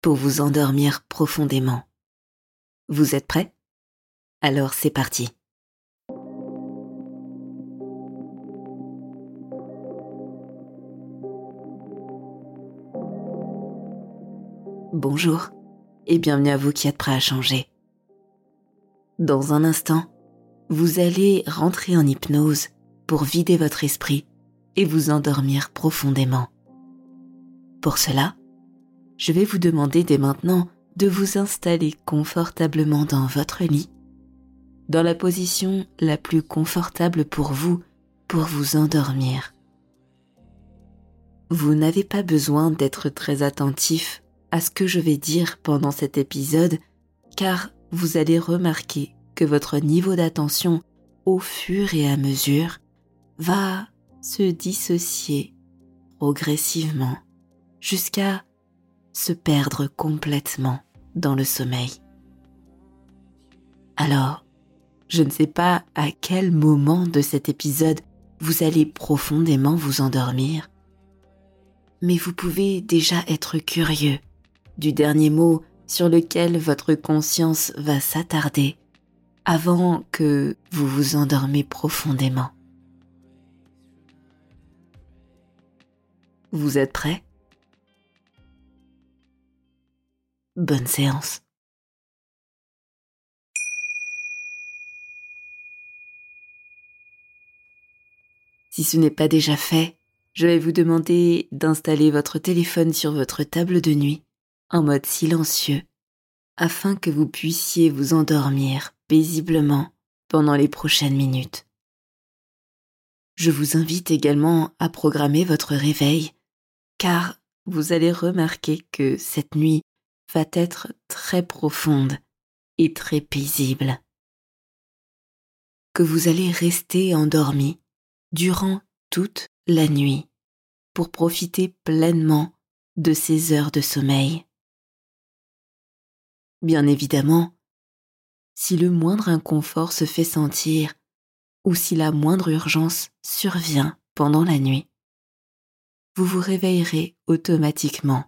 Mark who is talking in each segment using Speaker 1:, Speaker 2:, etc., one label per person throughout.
Speaker 1: pour vous endormir profondément. Vous êtes prêts? Alors c'est parti. Bonjour et bienvenue à vous qui êtes prêts à changer. Dans un instant, vous allez rentrer en hypnose pour vider votre esprit et vous endormir profondément. Pour cela, je vais vous demander dès maintenant de vous installer confortablement dans votre lit, dans la position la plus confortable pour vous pour vous endormir. Vous n'avez pas besoin d'être très attentif à ce que je vais dire pendant cet épisode, car vous allez remarquer que votre niveau d'attention au fur et à mesure va se dissocier progressivement jusqu'à se perdre complètement dans le sommeil. Alors, je ne sais pas à quel moment de cet épisode vous allez profondément vous endormir, mais vous pouvez déjà être curieux du dernier mot sur lequel votre conscience va s'attarder avant que vous vous endormez profondément. Vous êtes prêt? Bonne séance. Si ce n'est pas déjà fait, je vais vous demander d'installer votre téléphone sur votre table de nuit en mode silencieux afin que vous puissiez vous endormir paisiblement pendant les prochaines minutes. Je vous invite également à programmer votre réveil car vous allez remarquer que cette nuit va être très profonde et très paisible. Que vous allez rester endormi durant toute la nuit pour profiter pleinement de ces heures de sommeil. Bien évidemment, si le moindre inconfort se fait sentir ou si la moindre urgence survient pendant la nuit, vous vous réveillerez automatiquement.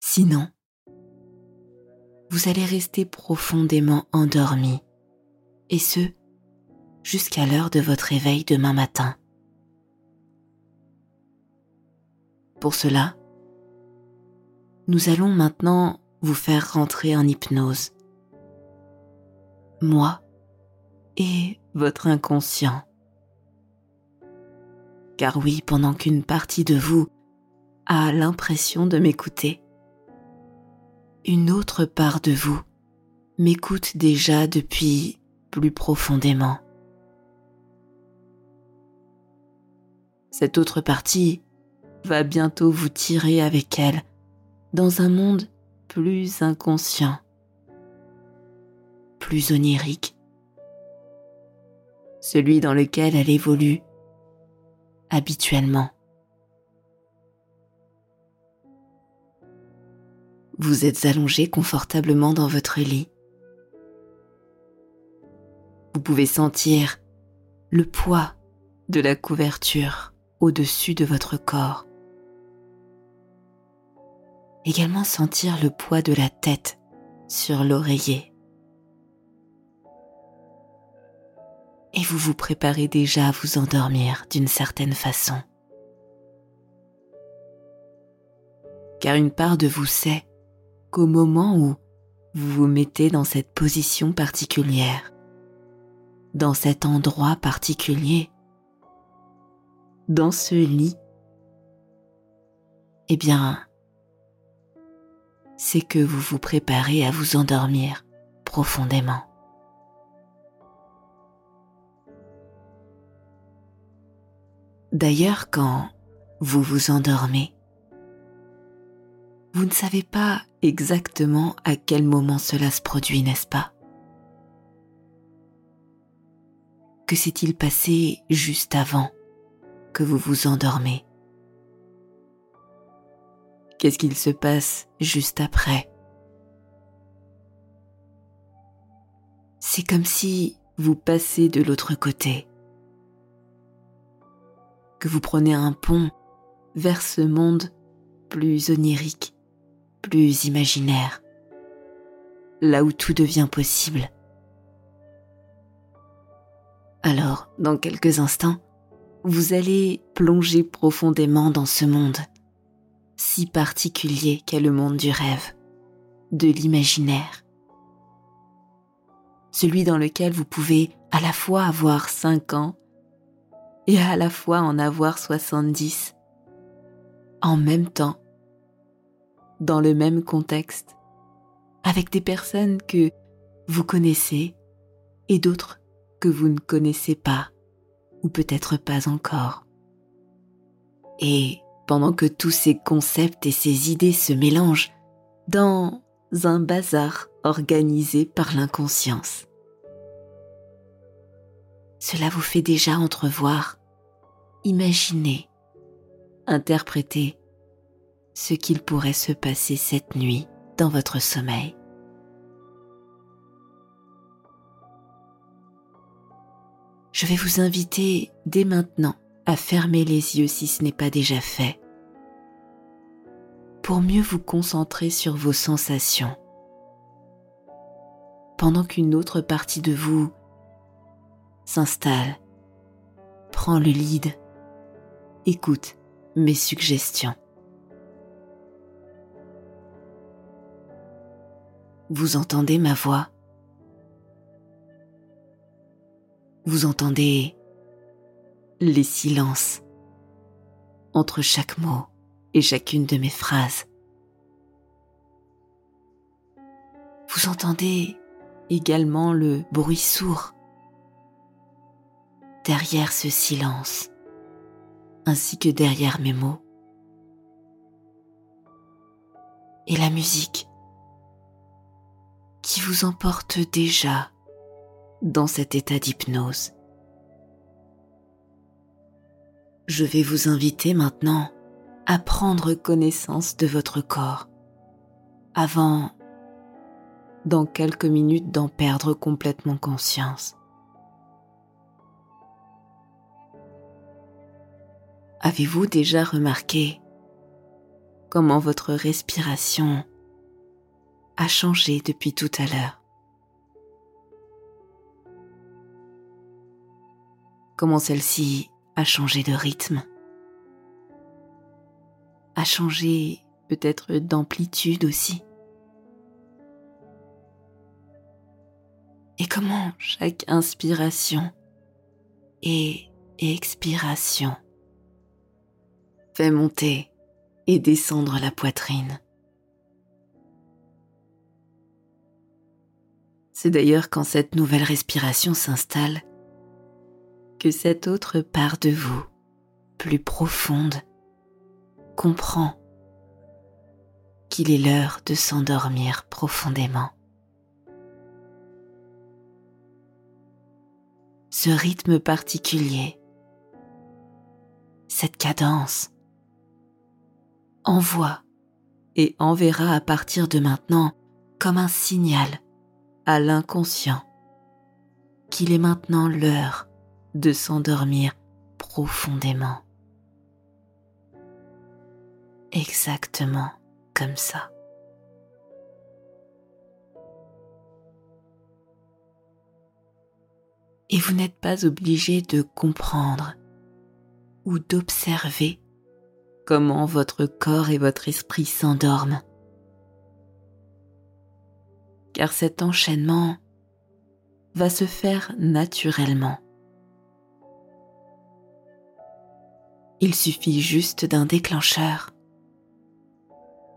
Speaker 1: Sinon, vous allez rester profondément endormi, et ce, jusqu'à l'heure de votre réveil demain matin. Pour cela, nous allons maintenant vous faire rentrer en hypnose. Moi et votre inconscient. Car oui, pendant qu'une partie de vous a l'impression de m'écouter, une autre part de vous m'écoute déjà depuis plus profondément. Cette autre partie va bientôt vous tirer avec elle dans un monde plus inconscient, plus onirique, celui dans lequel elle évolue habituellement. Vous êtes allongé confortablement dans votre lit. Vous pouvez sentir le poids de la couverture au-dessus de votre corps. Également sentir le poids de la tête sur l'oreiller. et vous vous préparez déjà à vous endormir d'une certaine façon. Car une part de vous sait qu'au moment où vous vous mettez dans cette position particulière, dans cet endroit particulier, dans ce lit, eh bien, c'est que vous vous préparez à vous endormir profondément. D'ailleurs, quand vous vous endormez, vous ne savez pas exactement à quel moment cela se produit, n'est-ce pas? Que s'est-il passé juste avant que vous vous endormez Qu'est-ce qu'il se passe juste après? C'est comme si vous passez de l'autre côté, que vous prenez un pont vers ce monde plus onirique, plus imaginaire, là où tout devient possible. Alors, dans quelques instants, vous allez plonger profondément dans ce monde, si particulier qu'est le monde du rêve, de l'imaginaire. Celui dans lequel vous pouvez à la fois avoir 5 ans et à la fois en avoir 70, en même temps dans le même contexte, avec des personnes que vous connaissez et d'autres que vous ne connaissez pas ou peut-être pas encore. Et pendant que tous ces concepts et ces idées se mélangent dans un bazar organisé par l'inconscience. Cela vous fait déjà entrevoir, imaginer, interpréter ce qu'il pourrait se passer cette nuit dans votre sommeil. Je vais vous inviter dès maintenant à fermer les yeux si ce n'est pas déjà fait, pour mieux vous concentrer sur vos sensations, pendant qu'une autre partie de vous s'installe, prend le lead, écoute mes suggestions. Vous entendez ma voix? Vous entendez les silences entre chaque mot et chacune de mes phrases. Vous entendez également le bruit sourd derrière ce silence, ainsi que derrière mes mots. Et la musique qui vous emporte déjà dans cet état d'hypnose. Je vais vous inviter maintenant à prendre connaissance de votre corps avant, dans quelques minutes, d'en perdre complètement conscience. Avez-vous déjà remarqué comment votre respiration a changé depuis tout à l'heure. Comment celle-ci a changé de rythme, a changé peut-être d'amplitude aussi? Et comment chaque inspiration et expiration fait monter et descendre la poitrine? C'est d'ailleurs quand cette nouvelle respiration s'installe que cette autre part de vous, plus profonde, comprend qu'il est l'heure de s'endormir profondément. Ce rythme particulier, cette cadence, envoie et enverra à partir de maintenant comme un signal à l'inconscient qu'il est maintenant l'heure de s'endormir profondément. Exactement comme ça. Et vous n'êtes pas obligé de comprendre ou d'observer comment votre corps et votre esprit s'endorment. Car cet enchaînement va se faire naturellement. Il suffit juste d'un déclencheur,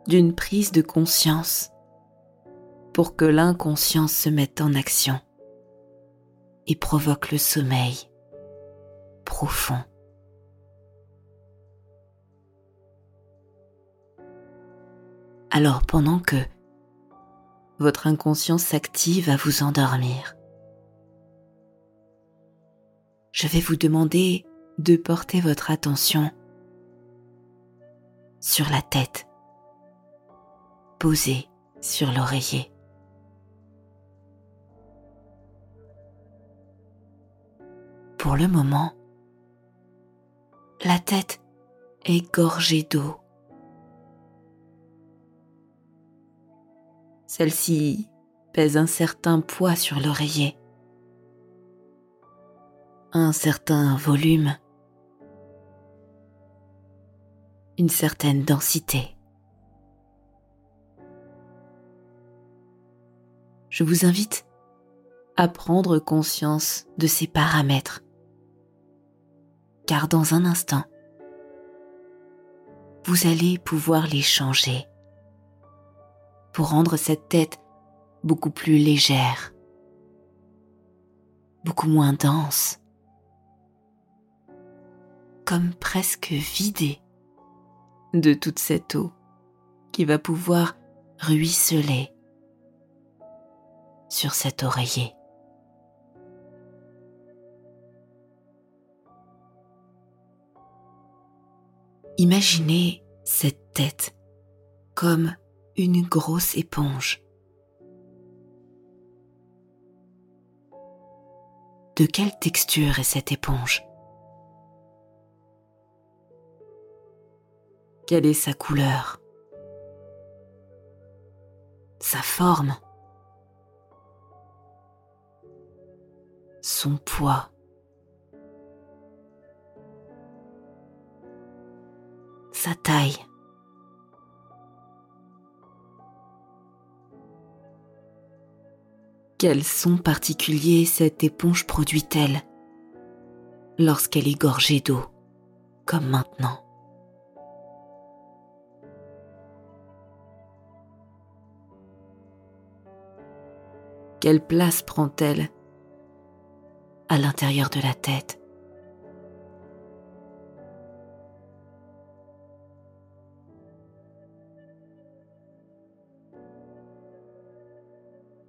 Speaker 1: d'une prise de conscience pour que l'inconscience se mette en action et provoque le sommeil profond. Alors pendant que votre inconscient s'active à vous endormir, je vais vous demander de porter votre attention sur la tête, posée sur l'oreiller. Pour le moment, la tête est gorgée d'eau. Celle-ci pèse un certain poids sur l'oreiller, un certain volume, une certaine densité. Je vous invite à prendre conscience de ces paramètres. Car dans un instant, vous allez pouvoir les changer pour rendre cette tête beaucoup plus légère, beaucoup moins dense, comme presque vidée de toute cette eau qui va pouvoir ruisseler sur cet oreiller. Imaginez cette tête comme une grosse éponge. De quelle texture est cette éponge? Quelle est sa couleur? Sa forme? Son poids? Sa taille? Quel son particulier cette éponge produit-elle lorsqu'elle est gorgée d'eau, comme maintenant? Quelle place prend-elle à l'intérieur de la tête?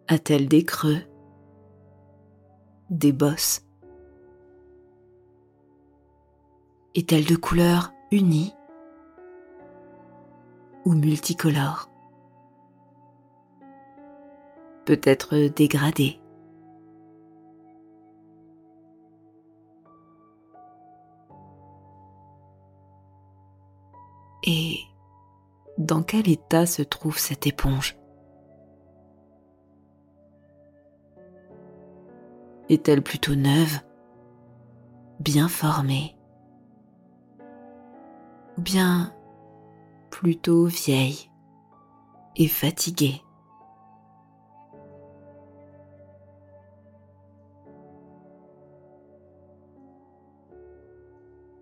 Speaker 1: A-t-elle des creux Des bosses? Est-elle de couleur unie ou multicolore? Peut-être dégradée. Et dans quel état se trouve cette éponge? Est-elle plutôt neuve, bien formée Ou bien plutôt vieille et fatiguée?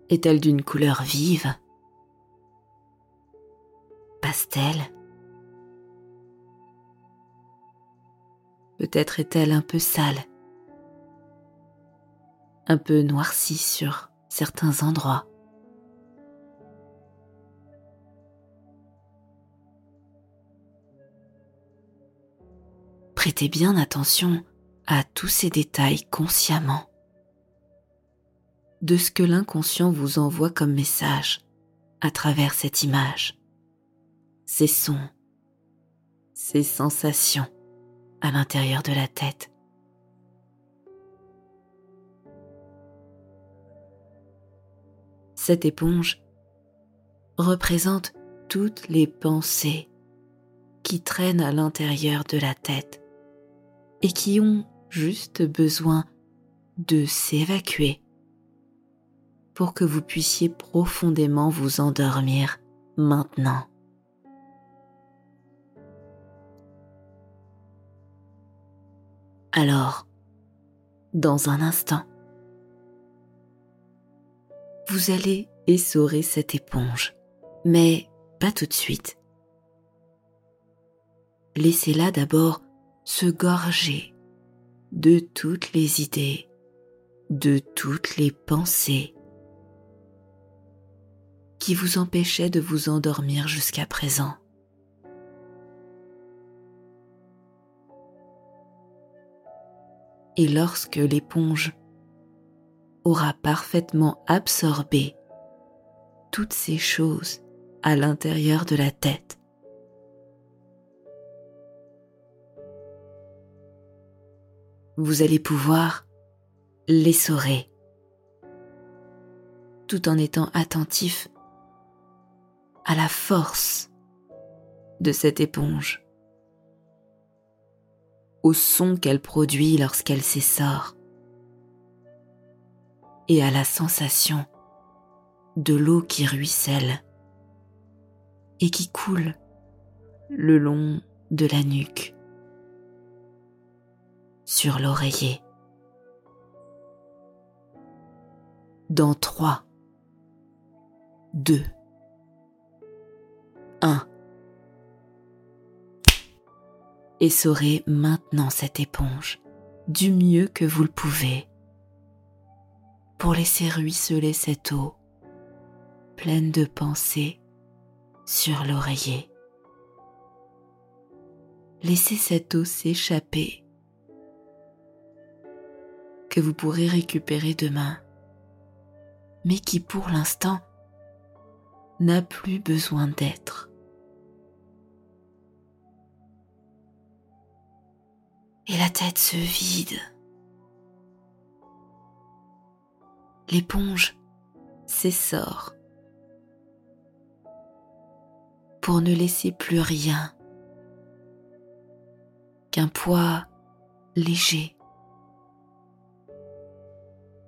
Speaker 1: Est-elle d'une couleur vive Pastel? Peut-être est-elle un peu sale un peu noirci sur certains endroits. Prêtez bien attention à tous ces détails consciemment de ce que l'inconscient vous envoie comme message à travers cette image, ces sons, ces sensations à l'intérieur de la tête. Cette éponge représente toutes les pensées qui traînent à l'intérieur de la tête et qui ont juste besoin de s'évacuer pour que vous puissiez profondément vous endormir maintenant. Alors, dans un instant, vous allez essorer cette éponge, mais pas tout de suite. Laissez-la d'abord se gorger de toutes les idées, de toutes les pensées qui vous empêchaient de vous endormir jusqu'à présent. et lorsque l'éponge aura parfaitement absorbé toutes ces choses à l'intérieur de la tête, vous allez pouvoir l'essorer tout en étant attentif à la force de cette éponge au son qu'elle produit lorsqu'elle s'essore et à la sensation de l'eau qui ruisselle et qui coule le long de la nuque sur l'oreiller. Dans 3, 2, 1. essorez maintenant cette éponge du mieux que vous le pouvez pour laisser ruisseler cette eau pleine de pensées sur l'oreiller. Laissez cette eau s'échapper que vous pourrez récupérer demain, mais qui pour l'instant n'a plus besoin d'être. et la tête se vide. L'éponge s'essore pour ne laisser plus rien qu'un poids léger,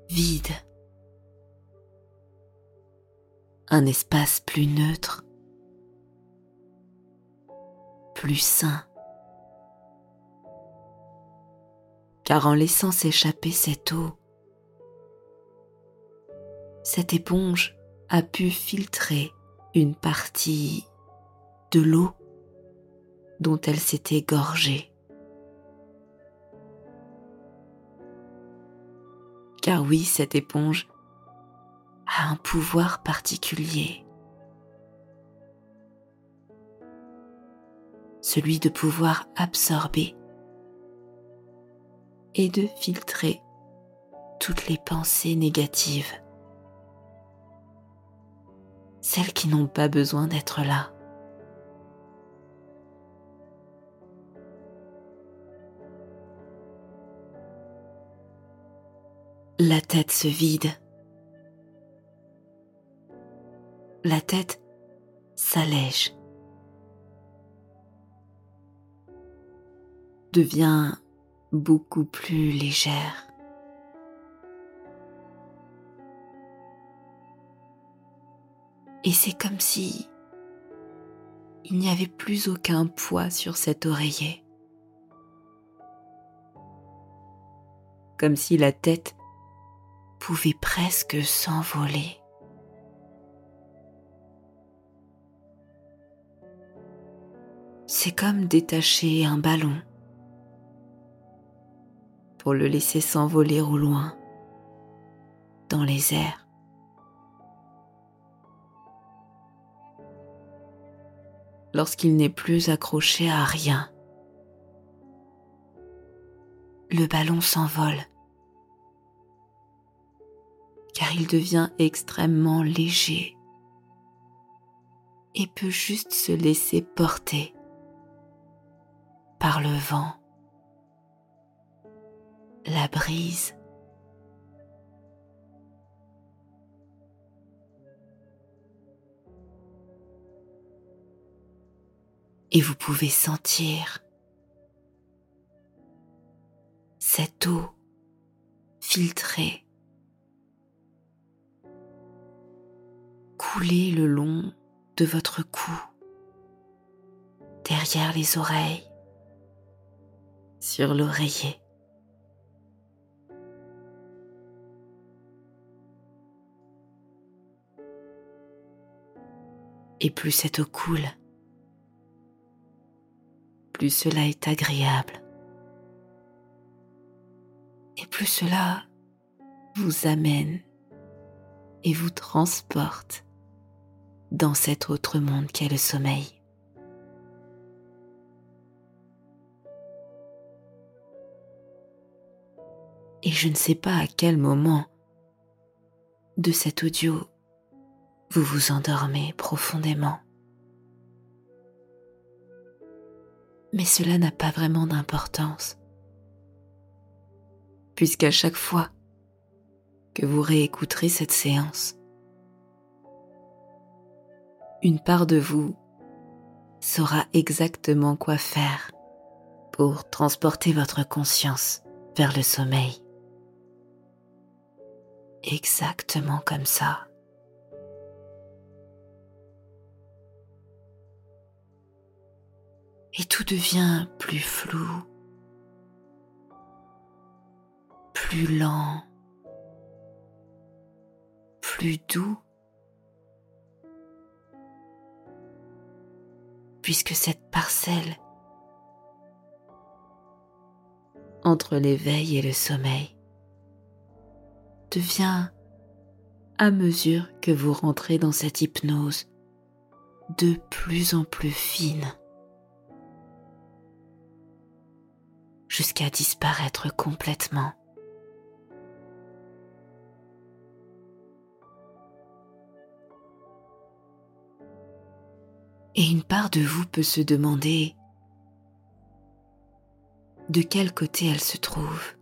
Speaker 1: vide, un espace plus neutre, plus sain. car en laissant s'échapper cette eau, cette éponge a pu filtrer une partie de l'eau dont elle s'était gorgée. Car oui, cette éponge a un pouvoir particulier. Celui de pouvoir absorber et de filtrer toutes les pensées négatives, celles qui n'ont pas besoin d'être là. La tête se vide. La tête s'allège. Devient beaucoup plus légère. Et c'est comme si il n'y avait plus aucun poids sur cet oreiller. Comme si la tête pouvait presque s'envoler. C'est comme détacher un ballon pour le laisser s'envoler au loin, dans les airs. Lorsqu'il n'est plus accroché à rien, le ballon s'envole car il devient extrêmement léger et peut juste se laisser porter par le vent la brise. Et vous pouvez sentir cette eau filtrer, couler le long de votre cou, derrière les oreilles, sur l'oreiller. Et plus cette eau coule, plus cela est agréable. Et plus cela vous amène et vous transporte dans cet autre monde qu'est le sommeil. Et je ne sais pas à quel moment de cet audio vous vous endormez profondément. Mais cela n'a pas vraiment d'importance, puisqu'à chaque fois que vous réécouterez cette séance, une part de vous saura exactement quoi faire pour transporter votre conscience vers le sommeil. Exactement comme ça. Et tout devient plus flou, plus lent, plus doux puisque cette parcelle entre l'éveil et le sommeil devient, à mesure que vous rentrez dans cette hypnose, de plus en plus fine, jusqu'à disparaître complètement. Et une part de vous peut se demander de quel côté elle se trouve,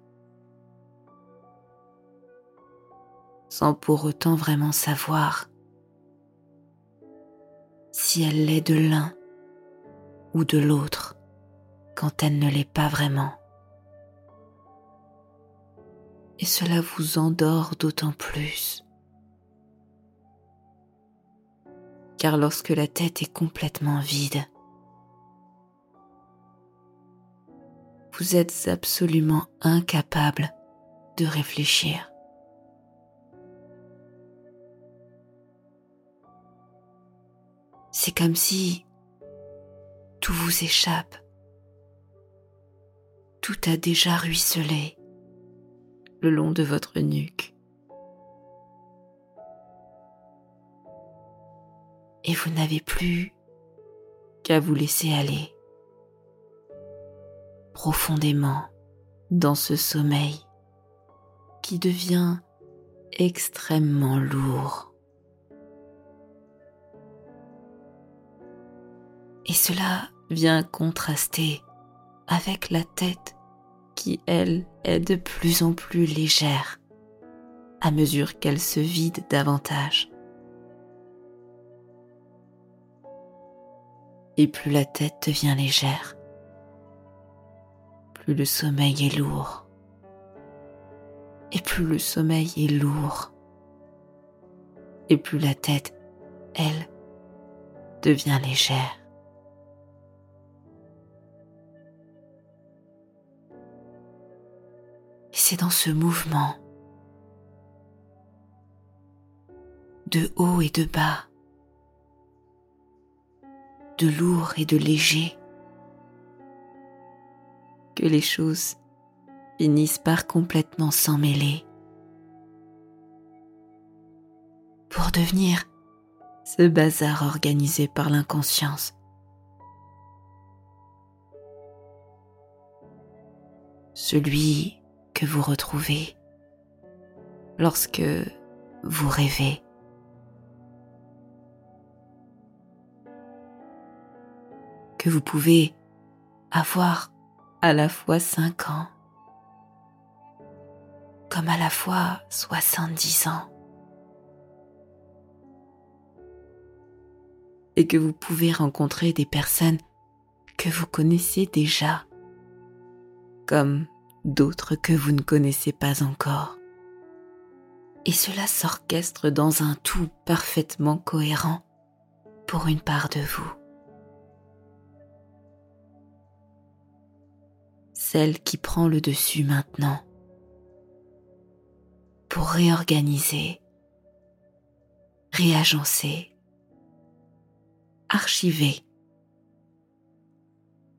Speaker 1: sans pour autant vraiment savoir si elle l'est de l'un ou de l'autre quand elle ne l'est pas vraiment. Et cela vous endort d'autant plus car lorsque la tête est complètement vide, vous êtes absolument incapable de réfléchir. C'est comme si tout vous échappe. Tout a déjà ruisselé le long de votre nuque. et vous n'avez plus qu'à vous laisser aller profondément dans ce sommeil qui devient extrêmement lourd. Et cela vient contraster avec la tête qui, elle, est de plus en plus légère à mesure qu'elle se vide davantage. et plus la tête devient légère, plus le sommeil est lourd. Et plus le sommeil est lourd, et plus la tête, elle, devient légère. Dans ce mouvement. De haut et de bas. De lourd et de léger, que les choses finissent par complètement s'emmêler pour devenir ce bazar organisé par l'inconscience. Celui que vous retrouvez lorsque vous rêvez que vous pouvez avoir à la fois 5 ans comme à la fois 70 ans. Et que vous pouvez rencontrer des personnes que vous connaissez déjà, comme d'autres que vous ne connaissez pas encore. et cela s'orchestre dans un tout parfaitement cohérent pour une part de vous. Celle qui prend le dessus maintenant pour réorganiser, réagencer, archiver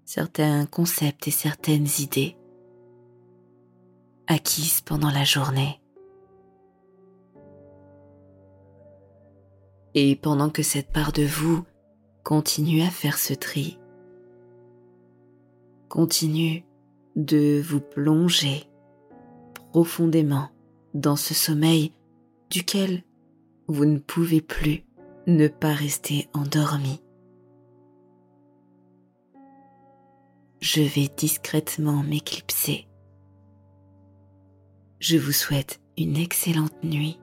Speaker 1: certains concepts et certaines idées acquises pendant la journée. Et pendant que cette part de vous continue à faire ce tri, continue de vous plonger profondément dans ce sommeil duquel vous ne pouvez plus ne pas rester endormi. Je vais discrètement m'éclipser. Je vous souhaite une excellente nuit.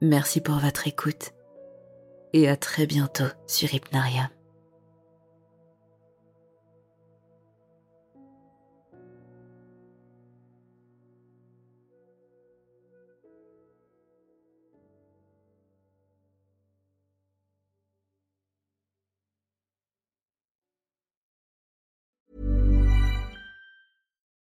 Speaker 1: Merci pour votre écoute et à très bientôt sur Hypnarium.